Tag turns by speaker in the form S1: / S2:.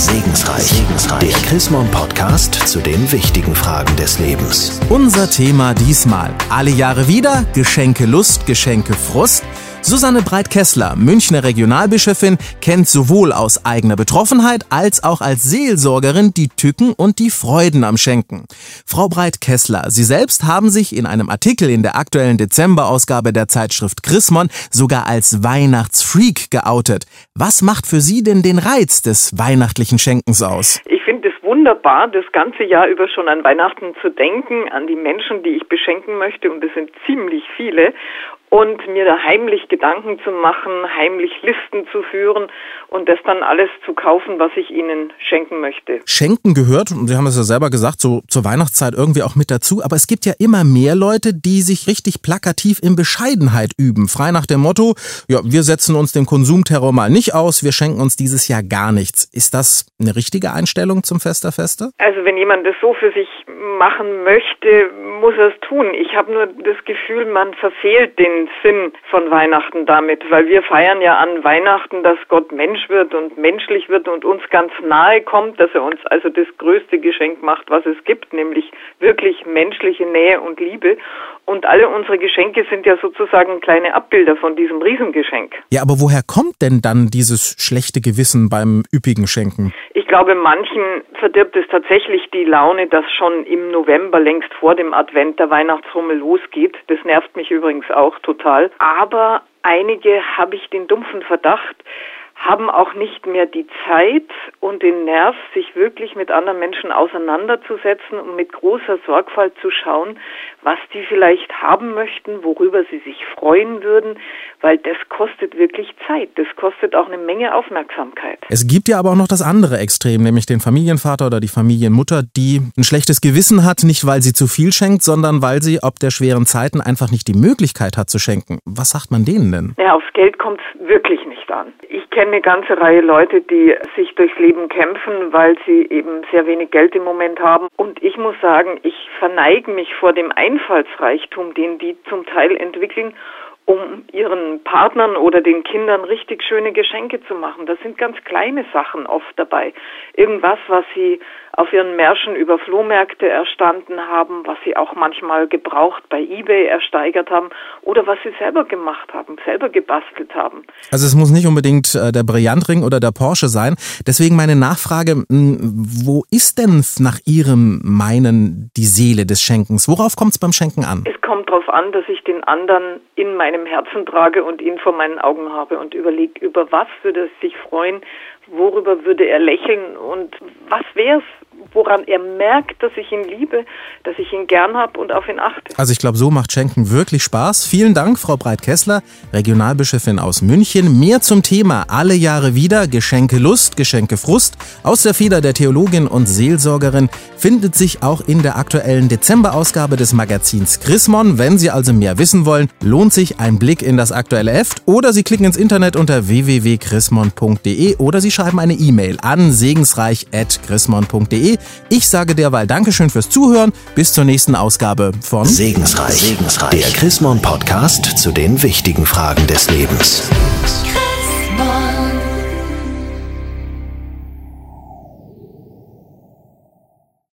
S1: Segensreich. Segensreich. Der Chrismon Podcast zu den wichtigen Fragen des Lebens.
S2: Unser Thema diesmal. Alle Jahre wieder Geschenke Lust, Geschenke Frust. Susanne Breit-Kessler, Münchner Regionalbischöfin, kennt sowohl aus eigener Betroffenheit als auch als Seelsorgerin die Tücken und die Freuden am Schenken. Frau Breit-Kessler, Sie selbst haben sich in einem Artikel in der aktuellen Dezemberausgabe der Zeitschrift Chrismon sogar als Weihnachtsfreak geoutet. Was macht für Sie denn den Reiz des weihnachtlichen Schenkens aus?
S3: Ich finde es wunderbar, das ganze Jahr über schon an Weihnachten zu denken, an die Menschen, die ich beschenken möchte, und es sind ziemlich viele und mir da heimlich Gedanken zu machen, heimlich Listen zu führen und das dann alles zu kaufen, was ich ihnen schenken möchte.
S2: Schenken gehört, und Sie haben es ja selber gesagt, so zur Weihnachtszeit irgendwie auch mit dazu, aber es gibt ja immer mehr Leute, die sich richtig plakativ in Bescheidenheit üben, frei nach dem Motto, ja, wir setzen uns dem Konsumterror mal nicht aus, wir schenken uns dieses Jahr gar nichts. Ist das eine richtige Einstellung zum Fest der Feste?
S3: Also wenn jemand das so für sich machen möchte, muss er es tun. Ich habe nur das Gefühl, man verfehlt den Sinn von Weihnachten damit, weil wir feiern ja an Weihnachten, dass Gott Mensch wird und menschlich wird und uns ganz nahe kommt, dass er uns also das größte Geschenk macht, was es gibt, nämlich wirklich menschliche Nähe und Liebe. Und alle unsere Geschenke sind ja sozusagen kleine Abbilder von diesem Riesengeschenk.
S2: Ja, aber woher kommt denn dann dieses schlechte Gewissen beim üppigen Schenken?
S3: Ich glaube, manchen verdirbt es tatsächlich die Laune, dass schon im November längst vor dem Advent der Weihnachtsrummel losgeht. Das nervt mich übrigens auch total. Aber einige habe ich den dumpfen Verdacht, haben auch nicht mehr die Zeit und den Nerv, sich wirklich mit anderen Menschen auseinanderzusetzen und mit großer Sorgfalt zu schauen, was die vielleicht haben möchten, worüber sie sich freuen würden, weil das kostet wirklich Zeit. Das kostet auch eine Menge Aufmerksamkeit.
S2: Es gibt ja aber auch noch das andere Extrem, nämlich den Familienvater oder die Familienmutter, die ein schlechtes Gewissen hat, nicht weil sie zu viel schenkt, sondern weil sie ob der schweren Zeiten einfach nicht die Möglichkeit hat zu schenken. Was sagt man denen denn?
S3: Ja, aufs Geld kommt es wirklich nicht an. Ich kenne eine ganze Reihe Leute, die sich durchs Leben kämpfen, weil sie eben sehr wenig Geld im Moment haben. Und ich muss sagen, ich verneige mich vor dem Einfallsreichtum, den die zum Teil entwickeln um ihren Partnern oder den Kindern richtig schöne Geschenke zu machen. Das sind ganz kleine Sachen oft dabei. Irgendwas, was sie auf ihren Märschen über Flohmärkte erstanden haben, was sie auch manchmal gebraucht bei eBay ersteigert haben oder was sie selber gemacht haben, selber gebastelt haben.
S2: Also es muss nicht unbedingt äh, der Brillantring oder der Porsche sein. Deswegen meine Nachfrage, wo ist denn nach Ihrem Meinen die Seele des Schenkens? Worauf kommt es beim Schenken an?
S3: Es kommt darauf an, dass ich den anderen in meinem Herzen trage und ihn vor meinen Augen habe und überlege, über was würde er sich freuen, worüber würde er lächeln und was wäre es, woran er merkt, dass ich ihn liebe, dass ich ihn gern habe und auf ihn achte.
S2: Also ich glaube, so macht Schenken wirklich Spaß. Vielen Dank, Frau Breit-Kessler, Regionalbischöfin aus München. Mehr zum Thema alle Jahre wieder Geschenke Lust, Geschenke Frust aus der Feder der Theologin und Seelsorgerin findet sich auch in der aktuellen Dezemberausgabe des Magazins Chrismon. Wenn Sie also mehr wissen wollen, lohnt sich ein Blick in das aktuelle Heft oder Sie klicken ins Internet unter www.chrismon.de oder Sie schreiben eine E-Mail an segensreich.chrismon.de. Ich sage derweil Dankeschön fürs Zuhören. Bis zur nächsten Ausgabe von
S1: Segensreich, Segensreich. der Chrismon Podcast zu den wichtigen Fragen des Lebens.